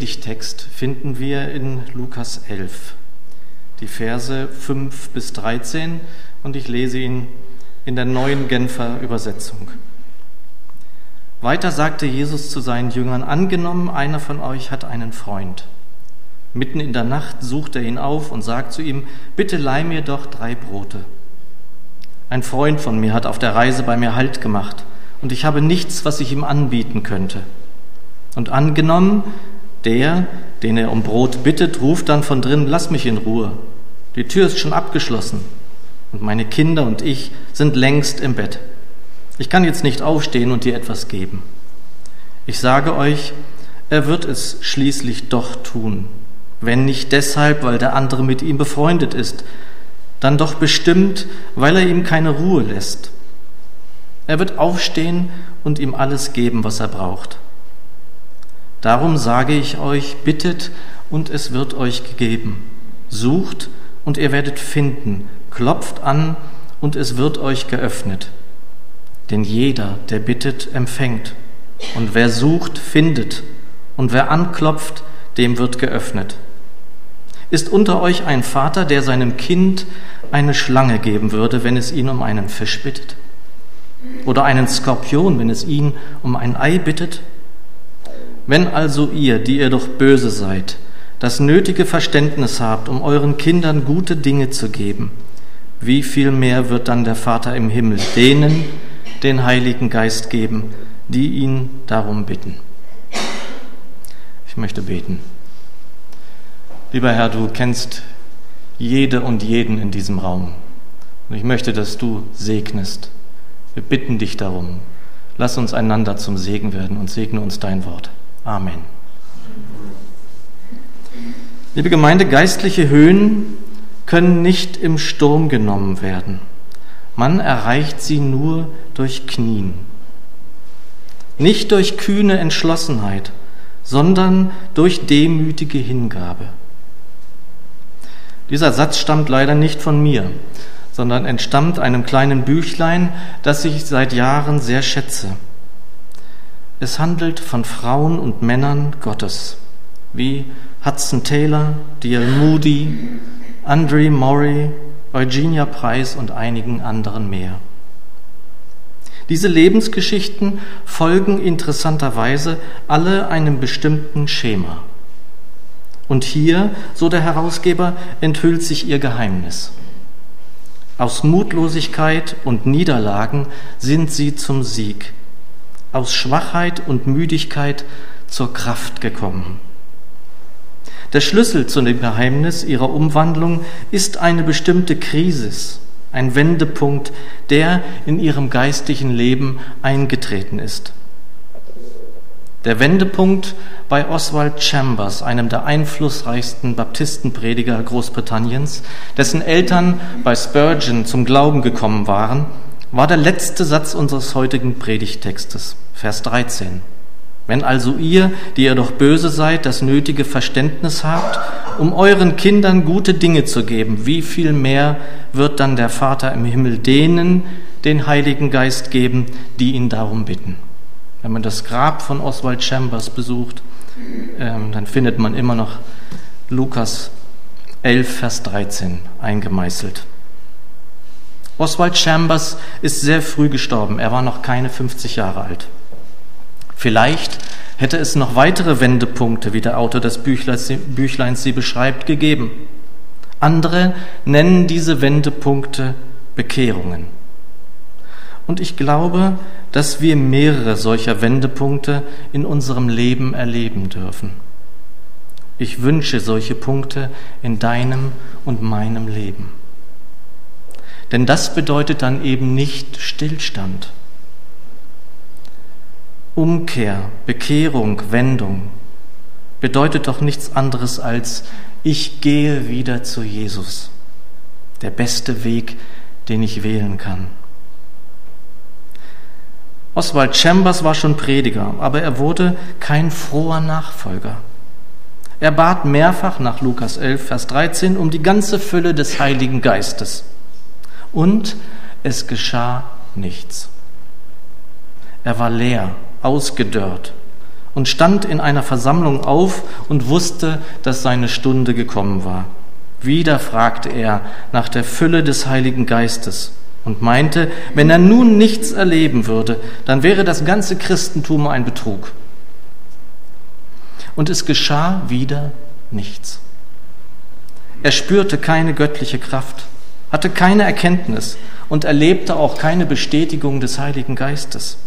Predigtext finden wir in Lukas 11, die Verse 5 bis 13 und ich lese ihn in der neuen Genfer Übersetzung. Weiter sagte Jesus zu seinen Jüngern, angenommen, einer von euch hat einen Freund. Mitten in der Nacht sucht er ihn auf und sagt zu ihm, bitte leih mir doch drei Brote. Ein Freund von mir hat auf der Reise bei mir Halt gemacht und ich habe nichts, was ich ihm anbieten könnte. Und angenommen, der, den er um Brot bittet, ruft dann von drinnen, lass mich in Ruhe. Die Tür ist schon abgeschlossen und meine Kinder und ich sind längst im Bett. Ich kann jetzt nicht aufstehen und dir etwas geben. Ich sage euch, er wird es schließlich doch tun, wenn nicht deshalb, weil der andere mit ihm befreundet ist, dann doch bestimmt, weil er ihm keine Ruhe lässt. Er wird aufstehen und ihm alles geben, was er braucht. Darum sage ich euch, bittet und es wird euch gegeben. Sucht und ihr werdet finden. Klopft an und es wird euch geöffnet. Denn jeder, der bittet, empfängt. Und wer sucht, findet. Und wer anklopft, dem wird geöffnet. Ist unter euch ein Vater, der seinem Kind eine Schlange geben würde, wenn es ihn um einen Fisch bittet? Oder einen Skorpion, wenn es ihn um ein Ei bittet? Wenn also ihr, die ihr doch böse seid, das nötige Verständnis habt, um euren Kindern gute Dinge zu geben, wie viel mehr wird dann der Vater im Himmel denen den Heiligen Geist geben, die ihn darum bitten? Ich möchte beten. Lieber Herr, du kennst jede und jeden in diesem Raum. Und ich möchte, dass du segnest. Wir bitten dich darum. Lass uns einander zum Segen werden und segne uns dein Wort. Amen. Liebe Gemeinde, geistliche Höhen können nicht im Sturm genommen werden. Man erreicht sie nur durch Knien. Nicht durch kühne Entschlossenheit, sondern durch demütige Hingabe. Dieser Satz stammt leider nicht von mir, sondern entstammt einem kleinen Büchlein, das ich seit Jahren sehr schätze. Es handelt von Frauen und Männern Gottes, wie Hudson Taylor, D.L. Moody, Andre Maury, Eugenia Price und einigen anderen mehr. Diese Lebensgeschichten folgen interessanterweise alle einem bestimmten Schema. Und hier, so der Herausgeber, enthüllt sich ihr Geheimnis. Aus Mutlosigkeit und Niederlagen sind sie zum Sieg aus Schwachheit und Müdigkeit zur Kraft gekommen. Der Schlüssel zu dem Geheimnis ihrer Umwandlung ist eine bestimmte Krisis, ein Wendepunkt, der in ihrem geistlichen Leben eingetreten ist. Der Wendepunkt bei Oswald Chambers, einem der einflussreichsten Baptistenprediger Großbritanniens, dessen Eltern bei Spurgeon zum Glauben gekommen waren war der letzte Satz unseres heutigen Predigtextes, Vers 13. Wenn also ihr, die ihr doch böse seid, das nötige Verständnis habt, um euren Kindern gute Dinge zu geben, wie viel mehr wird dann der Vater im Himmel denen den Heiligen Geist geben, die ihn darum bitten. Wenn man das Grab von Oswald Chambers besucht, ähm, dann findet man immer noch Lukas 11, Vers 13 eingemeißelt. Oswald Chambers ist sehr früh gestorben. Er war noch keine 50 Jahre alt. Vielleicht hätte es noch weitere Wendepunkte, wie der Autor des Büchleins sie beschreibt, gegeben. Andere nennen diese Wendepunkte Bekehrungen. Und ich glaube, dass wir mehrere solcher Wendepunkte in unserem Leben erleben dürfen. Ich wünsche solche Punkte in deinem und meinem Leben. Denn das bedeutet dann eben nicht Stillstand. Umkehr, Bekehrung, Wendung bedeutet doch nichts anderes als, ich gehe wieder zu Jesus. Der beste Weg, den ich wählen kann. Oswald Chambers war schon Prediger, aber er wurde kein froher Nachfolger. Er bat mehrfach nach Lukas 11, Vers 13 um die ganze Fülle des Heiligen Geistes und es geschah nichts. Er war leer, ausgedörrt und stand in einer Versammlung auf und wusste, dass seine Stunde gekommen war. Wieder fragte er nach der Fülle des Heiligen Geistes und meinte, wenn er nun nichts erleben würde, dann wäre das ganze Christentum ein Betrug. Und es geschah wieder nichts. Er spürte keine göttliche Kraft, hatte keine Erkenntnis und erlebte auch keine Bestätigung des Heiligen Geistes.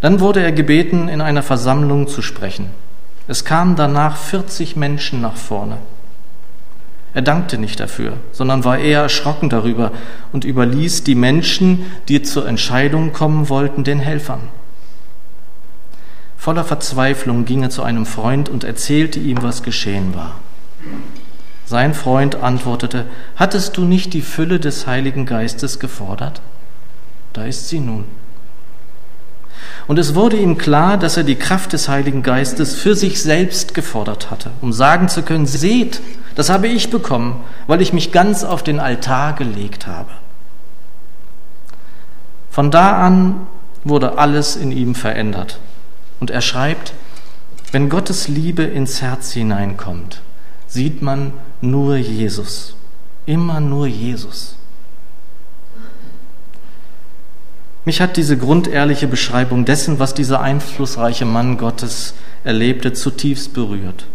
Dann wurde er gebeten, in einer Versammlung zu sprechen. Es kamen danach 40 Menschen nach vorne. Er dankte nicht dafür, sondern war eher erschrocken darüber und überließ die Menschen, die zur Entscheidung kommen wollten, den Helfern. Voller Verzweiflung ging er zu einem Freund und erzählte ihm, was geschehen war. Sein Freund antwortete, hattest du nicht die Fülle des Heiligen Geistes gefordert? Da ist sie nun. Und es wurde ihm klar, dass er die Kraft des Heiligen Geistes für sich selbst gefordert hatte, um sagen zu können, seht, das habe ich bekommen, weil ich mich ganz auf den Altar gelegt habe. Von da an wurde alles in ihm verändert. Und er schreibt, wenn Gottes Liebe ins Herz hineinkommt, sieht man nur Jesus, immer nur Jesus. Mich hat diese grundehrliche Beschreibung dessen, was dieser einflussreiche Mann Gottes erlebte, zutiefst berührt.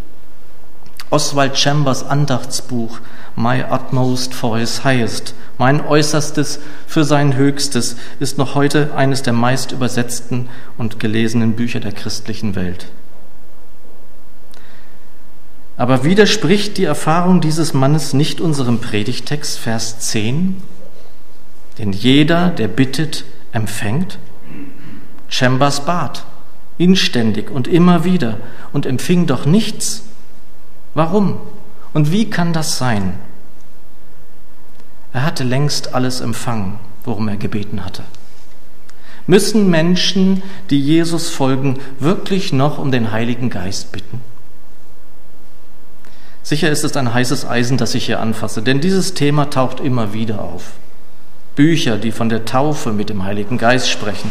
Oswald Chambers Andachtsbuch My Utmost for His Highest, mein Äußerstes für sein Höchstes, ist noch heute eines der meist übersetzten und gelesenen Bücher der christlichen Welt. Aber widerspricht die Erfahrung dieses Mannes nicht unserem Predigtext, Vers 10? Denn jeder, der bittet, empfängt? Chambers bat, inständig und immer wieder und empfing doch nichts. Warum? Und wie kann das sein? Er hatte längst alles empfangen, worum er gebeten hatte. Müssen Menschen, die Jesus folgen, wirklich noch um den Heiligen Geist bitten? Sicher ist es ein heißes Eisen, das ich hier anfasse, denn dieses Thema taucht immer wieder auf. Bücher, die von der Taufe mit dem Heiligen Geist sprechen.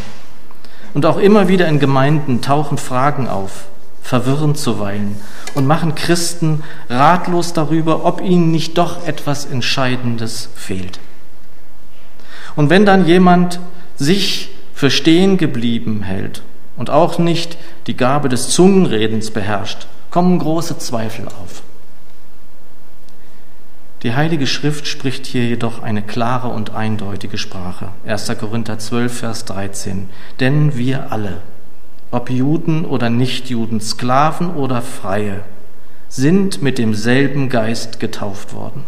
Und auch immer wieder in Gemeinden tauchen Fragen auf, verwirren zuweilen und machen Christen ratlos darüber, ob ihnen nicht doch etwas Entscheidendes fehlt. Und wenn dann jemand sich für stehen geblieben hält und auch nicht die Gabe des Zungenredens beherrscht, kommen große Zweifel auf. Die Heilige Schrift spricht hier jedoch eine klare und eindeutige Sprache. 1. Korinther 12, Vers 13. Denn wir alle, ob Juden oder Nichtjuden, Sklaven oder Freie, sind mit demselben Geist getauft worden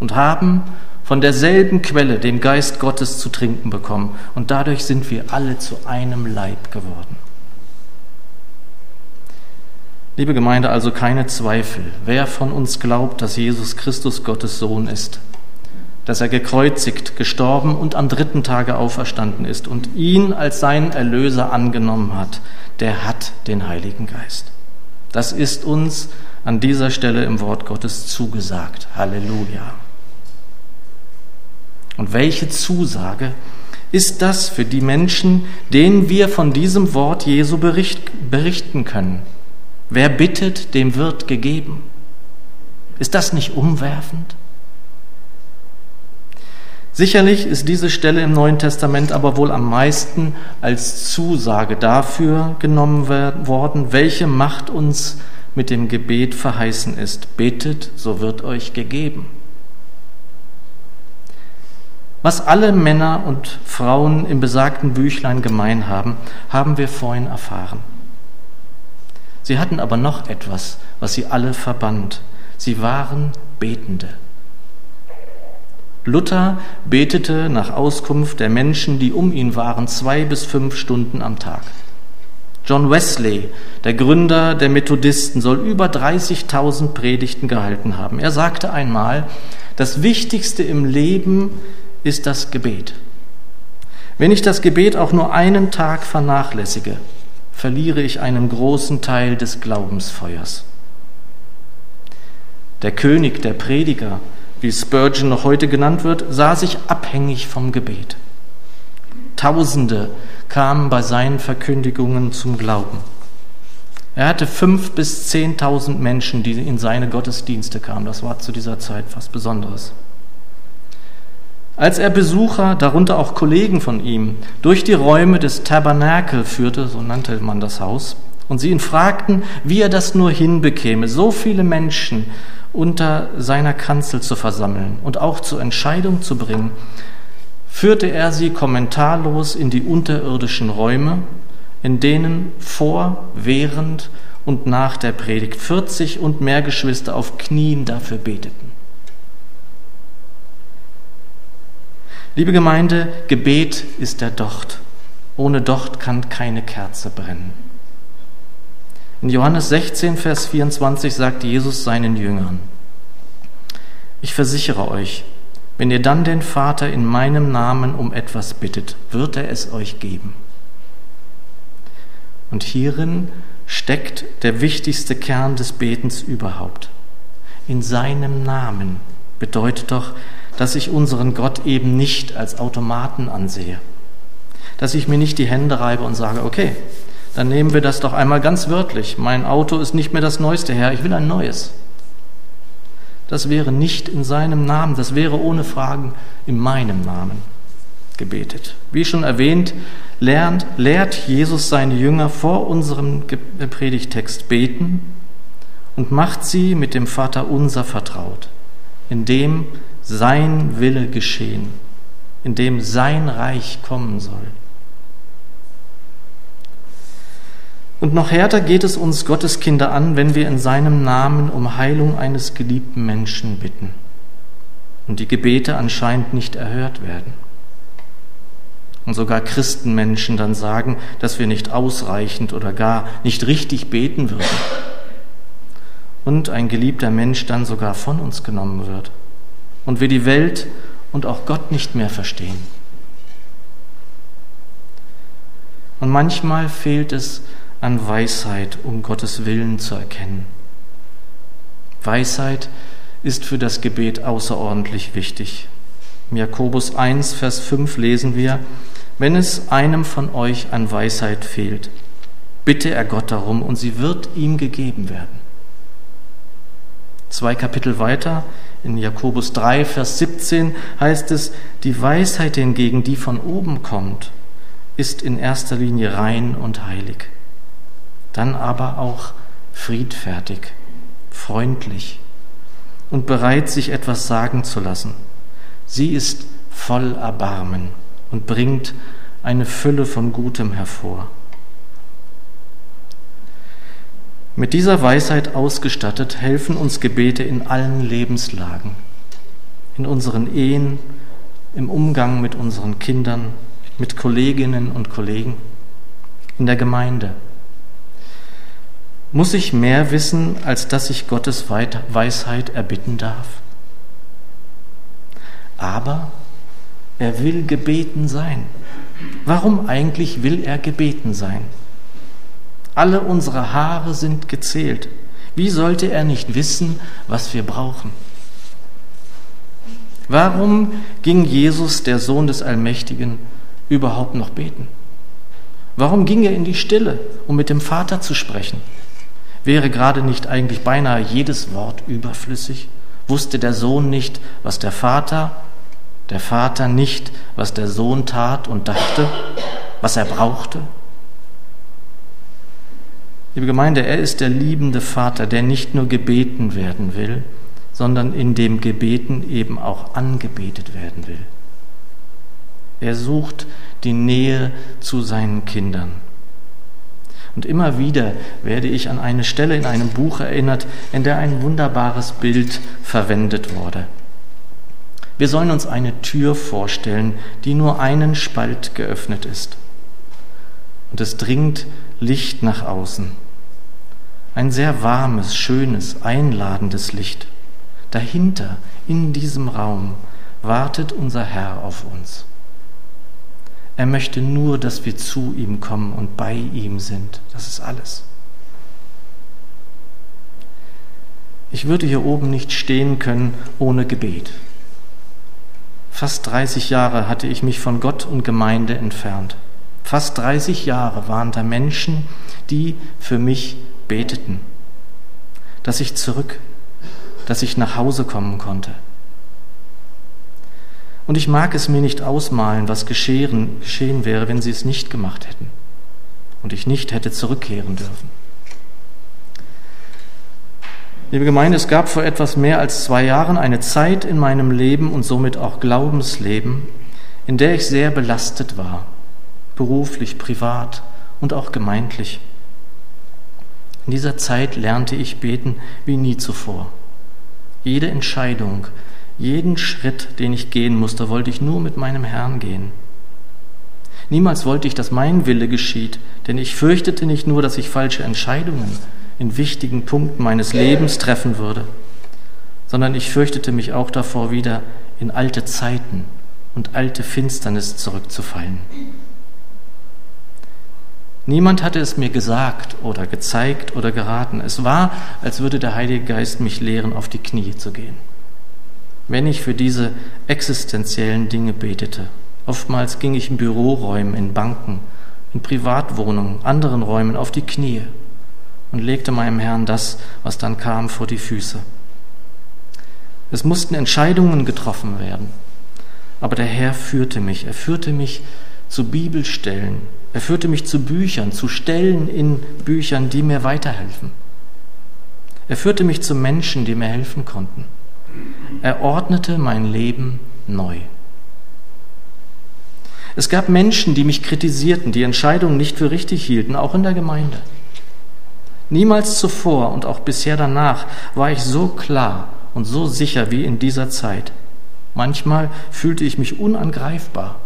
und haben von derselben Quelle, dem Geist Gottes, zu trinken bekommen. Und dadurch sind wir alle zu einem Leib geworden. Liebe Gemeinde, also keine Zweifel. Wer von uns glaubt, dass Jesus Christus Gottes Sohn ist, dass er gekreuzigt, gestorben und am dritten Tage auferstanden ist und ihn als seinen Erlöser angenommen hat, der hat den Heiligen Geist. Das ist uns an dieser Stelle im Wort Gottes zugesagt. Halleluja. Und welche Zusage ist das für die Menschen, denen wir von diesem Wort Jesu berichten können? Wer bittet, dem wird gegeben. Ist das nicht umwerfend? Sicherlich ist diese Stelle im Neuen Testament aber wohl am meisten als Zusage dafür genommen worden, welche Macht uns mit dem Gebet verheißen ist. Betet, so wird euch gegeben. Was alle Männer und Frauen im besagten Büchlein gemein haben, haben wir vorhin erfahren. Sie hatten aber noch etwas, was sie alle verband. Sie waren Betende. Luther betete nach Auskunft der Menschen, die um ihn waren, zwei bis fünf Stunden am Tag. John Wesley, der Gründer der Methodisten, soll über 30.000 Predigten gehalten haben. Er sagte einmal, das Wichtigste im Leben ist das Gebet. Wenn ich das Gebet auch nur einen Tag vernachlässige, verliere ich einen großen Teil des Glaubensfeuers. Der König, der Prediger, wie Spurgeon noch heute genannt wird, sah sich abhängig vom Gebet. Tausende kamen bei seinen Verkündigungen zum Glauben. Er hatte fünf bis zehntausend Menschen, die in seine Gottesdienste kamen. Das war zu dieser Zeit was Besonderes. Als er Besucher, darunter auch Kollegen von ihm, durch die Räume des Tabernakel führte, so nannte man das Haus, und sie ihn fragten, wie er das nur hinbekäme, so viele Menschen unter seiner Kanzel zu versammeln und auch zur Entscheidung zu bringen, führte er sie kommentarlos in die unterirdischen Räume, in denen vor, während und nach der Predigt 40 und mehr Geschwister auf Knien dafür beteten. Liebe Gemeinde, Gebet ist der Docht. Ohne Docht kann keine Kerze brennen. In Johannes 16, Vers 24 sagt Jesus seinen Jüngern, ich versichere euch, wenn ihr dann den Vater in meinem Namen um etwas bittet, wird er es euch geben. Und hierin steckt der wichtigste Kern des Betens überhaupt. In seinem Namen bedeutet doch, dass ich unseren Gott eben nicht als Automaten ansehe. Dass ich mir nicht die Hände reibe und sage, okay, dann nehmen wir das doch einmal ganz wörtlich. Mein Auto ist nicht mehr das neueste Herr, ich will ein neues. Das wäre nicht in seinem Namen, das wäre ohne Fragen in meinem Namen gebetet. Wie schon erwähnt, lernt, lehrt Jesus seine Jünger vor unserem Predigtext beten und macht sie mit dem Vater unser vertraut, indem sein Wille geschehen, in dem sein Reich kommen soll. Und noch härter geht es uns Gotteskinder an, wenn wir in seinem Namen um Heilung eines geliebten Menschen bitten und die Gebete anscheinend nicht erhört werden. Und sogar Christenmenschen dann sagen, dass wir nicht ausreichend oder gar nicht richtig beten würden. Und ein geliebter Mensch dann sogar von uns genommen wird und wir die Welt und auch Gott nicht mehr verstehen. Und manchmal fehlt es an Weisheit, um Gottes Willen zu erkennen. Weisheit ist für das Gebet außerordentlich wichtig. Im Jakobus 1, Vers 5 lesen wir, wenn es einem von euch an Weisheit fehlt, bitte er Gott darum und sie wird ihm gegeben werden. Zwei Kapitel weiter in Jakobus 3, Vers 17 heißt es, die Weisheit hingegen, die von oben kommt, ist in erster Linie rein und heilig, dann aber auch friedfertig, freundlich und bereit, sich etwas sagen zu lassen. Sie ist voll Erbarmen und bringt eine Fülle von Gutem hervor. Mit dieser Weisheit ausgestattet helfen uns Gebete in allen Lebenslagen, in unseren Ehen, im Umgang mit unseren Kindern, mit Kolleginnen und Kollegen, in der Gemeinde. Muss ich mehr wissen, als dass ich Gottes Weisheit erbitten darf? Aber er will gebeten sein. Warum eigentlich will er gebeten sein? Alle unsere Haare sind gezählt. Wie sollte er nicht wissen, was wir brauchen? Warum ging Jesus, der Sohn des Allmächtigen, überhaupt noch beten? Warum ging er in die Stille, um mit dem Vater zu sprechen? Wäre gerade nicht eigentlich beinahe jedes Wort überflüssig? Wusste der Sohn nicht, was der Vater, der Vater nicht, was der Sohn tat und dachte, was er brauchte? Liebe Gemeinde, er ist der liebende Vater, der nicht nur gebeten werden will, sondern in dem Gebeten eben auch angebetet werden will. Er sucht die Nähe zu seinen Kindern. Und immer wieder werde ich an eine Stelle in einem Buch erinnert, in der ein wunderbares Bild verwendet wurde. Wir sollen uns eine Tür vorstellen, die nur einen Spalt geöffnet ist. Und es dringt Licht nach außen. Ein sehr warmes, schönes, einladendes Licht. Dahinter, in diesem Raum, wartet unser Herr auf uns. Er möchte nur, dass wir zu ihm kommen und bei ihm sind. Das ist alles. Ich würde hier oben nicht stehen können ohne Gebet. Fast 30 Jahre hatte ich mich von Gott und Gemeinde entfernt. Fast 30 Jahre waren da Menschen, die für mich beteten, dass ich zurück, dass ich nach Hause kommen konnte. Und ich mag es mir nicht ausmalen, was geschehen, geschehen wäre, wenn sie es nicht gemacht hätten und ich nicht hätte zurückkehren dürfen. Liebe Gemeinde, es gab vor etwas mehr als zwei Jahren eine Zeit in meinem Leben und somit auch Glaubensleben, in der ich sehr belastet war, beruflich, privat und auch gemeindlich. In dieser Zeit lernte ich beten wie nie zuvor. Jede Entscheidung, jeden Schritt, den ich gehen musste, wollte ich nur mit meinem Herrn gehen. Niemals wollte ich, dass mein Wille geschieht, denn ich fürchtete nicht nur, dass ich falsche Entscheidungen in wichtigen Punkten meines Lebens treffen würde, sondern ich fürchtete mich auch davor, wieder in alte Zeiten und alte Finsternis zurückzufallen. Niemand hatte es mir gesagt oder gezeigt oder geraten. Es war, als würde der Heilige Geist mich lehren, auf die Knie zu gehen. Wenn ich für diese existenziellen Dinge betete, oftmals ging ich in Büroräumen, in Banken, in Privatwohnungen, anderen Räumen auf die Knie und legte meinem Herrn das, was dann kam, vor die Füße. Es mussten Entscheidungen getroffen werden, aber der Herr führte mich. Er führte mich zu Bibelstellen, er führte mich zu Büchern, zu Stellen in Büchern, die mir weiterhelfen. Er führte mich zu Menschen, die mir helfen konnten. Er ordnete mein Leben neu. Es gab Menschen, die mich kritisierten, die Entscheidungen nicht für richtig hielten, auch in der Gemeinde. Niemals zuvor und auch bisher danach war ich so klar und so sicher wie in dieser Zeit. Manchmal fühlte ich mich unangreifbar,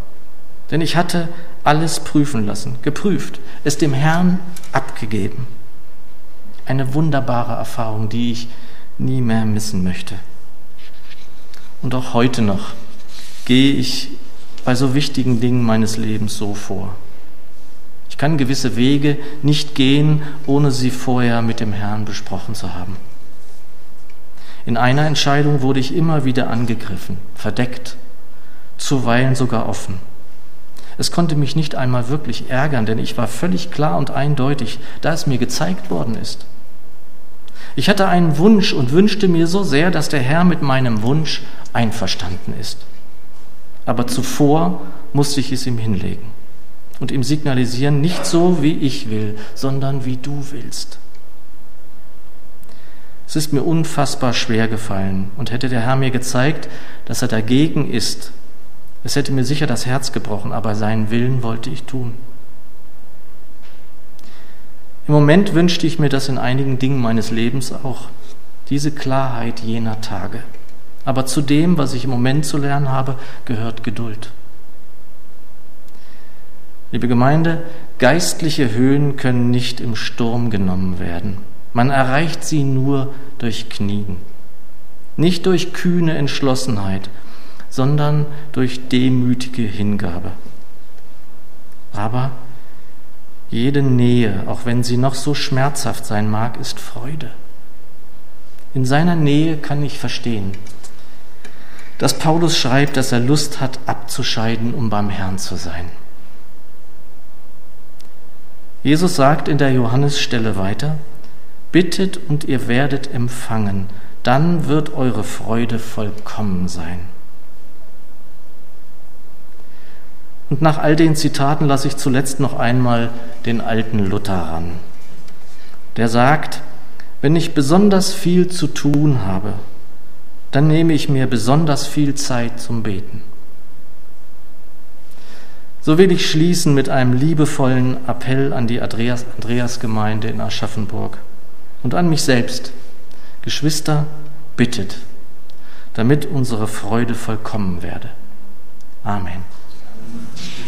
denn ich hatte alles prüfen lassen, geprüft, es dem Herrn abgegeben. Eine wunderbare Erfahrung, die ich nie mehr missen möchte. Und auch heute noch gehe ich bei so wichtigen Dingen meines Lebens so vor kann gewisse Wege nicht gehen, ohne sie vorher mit dem Herrn besprochen zu haben. In einer Entscheidung wurde ich immer wieder angegriffen, verdeckt, zuweilen sogar offen. Es konnte mich nicht einmal wirklich ärgern, denn ich war völlig klar und eindeutig, da es mir gezeigt worden ist. Ich hatte einen Wunsch und wünschte mir so sehr, dass der Herr mit meinem Wunsch einverstanden ist. Aber zuvor musste ich es ihm hinlegen und ihm signalisieren, nicht so, wie ich will, sondern wie du willst. Es ist mir unfassbar schwer gefallen und hätte der Herr mir gezeigt, dass er dagegen ist, es hätte mir sicher das Herz gebrochen, aber seinen Willen wollte ich tun. Im Moment wünschte ich mir das in einigen Dingen meines Lebens auch, diese Klarheit jener Tage. Aber zu dem, was ich im Moment zu lernen habe, gehört Geduld. Liebe Gemeinde, geistliche Höhen können nicht im Sturm genommen werden. Man erreicht sie nur durch Knien. Nicht durch kühne Entschlossenheit, sondern durch demütige Hingabe. Aber jede Nähe, auch wenn sie noch so schmerzhaft sein mag, ist Freude. In seiner Nähe kann ich verstehen, dass Paulus schreibt, dass er Lust hat, abzuscheiden, um beim Herrn zu sein. Jesus sagt in der Johannesstelle weiter, bittet und ihr werdet empfangen, dann wird eure Freude vollkommen sein. Und nach all den Zitaten lasse ich zuletzt noch einmal den alten Luther ran. Der sagt, wenn ich besonders viel zu tun habe, dann nehme ich mir besonders viel Zeit zum Beten. So will ich schließen mit einem liebevollen Appell an die Andreas-Gemeinde in Aschaffenburg und an mich selbst. Geschwister, bittet, damit unsere Freude vollkommen werde. Amen. Thank you.